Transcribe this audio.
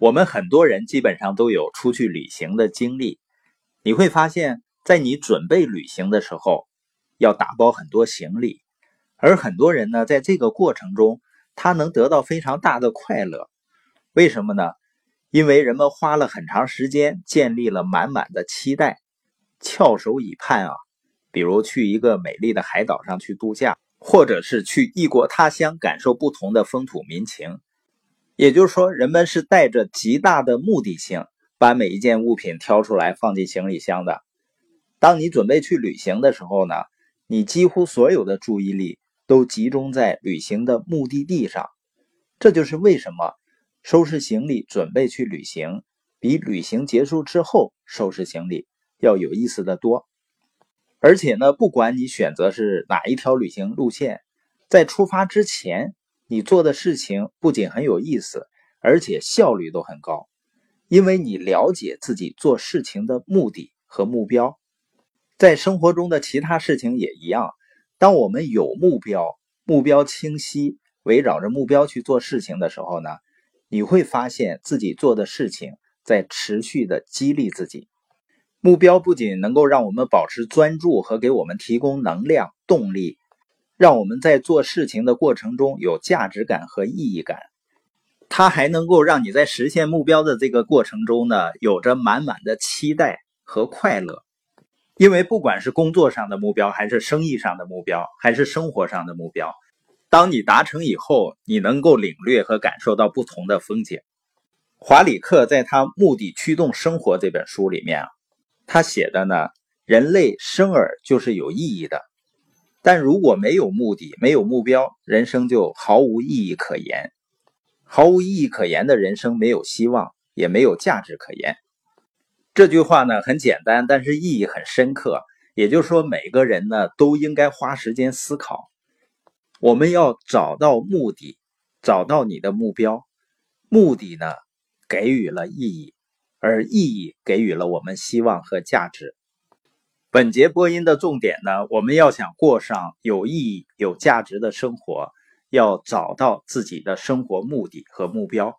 我们很多人基本上都有出去旅行的经历，你会发现在你准备旅行的时候，要打包很多行李，而很多人呢，在这个过程中，他能得到非常大的快乐。为什么呢？因为人们花了很长时间，建立了满满的期待，翘首以盼啊。比如去一个美丽的海岛上去度假，或者是去异国他乡感受不同的风土民情。也就是说，人们是带着极大的目的性，把每一件物品挑出来放进行李箱的。当你准备去旅行的时候呢，你几乎所有的注意力都集中在旅行的目的地上。这就是为什么收拾行李准备去旅行，比旅行结束之后收拾行李要有意思的多。而且呢，不管你选择是哪一条旅行路线，在出发之前。你做的事情不仅很有意思，而且效率都很高，因为你了解自己做事情的目的和目标。在生活中的其他事情也一样，当我们有目标、目标清晰，围绕着目标去做事情的时候呢，你会发现自己做的事情在持续的激励自己。目标不仅能够让我们保持专注和给我们提供能量、动力。让我们在做事情的过程中有价值感和意义感，它还能够让你在实现目标的这个过程中呢，有着满满的期待和快乐。因为不管是工作上的目标，还是生意上的目标，还是生活上的目标，当你达成以后，你能够领略和感受到不同的风景。华里克在他《目的驱动生活》这本书里面啊，他写的呢，人类生而就是有意义的。但如果没有目的、没有目标，人生就毫无意义可言。毫无意义可言的人生，没有希望，也没有价值可言。这句话呢很简单，但是意义很深刻。也就是说，每个人呢都应该花时间思考。我们要找到目的，找到你的目标。目的呢给予了意义，而意义给予了我们希望和价值。本节播音的重点呢，我们要想过上有意义、有价值的生活，要找到自己的生活目的和目标。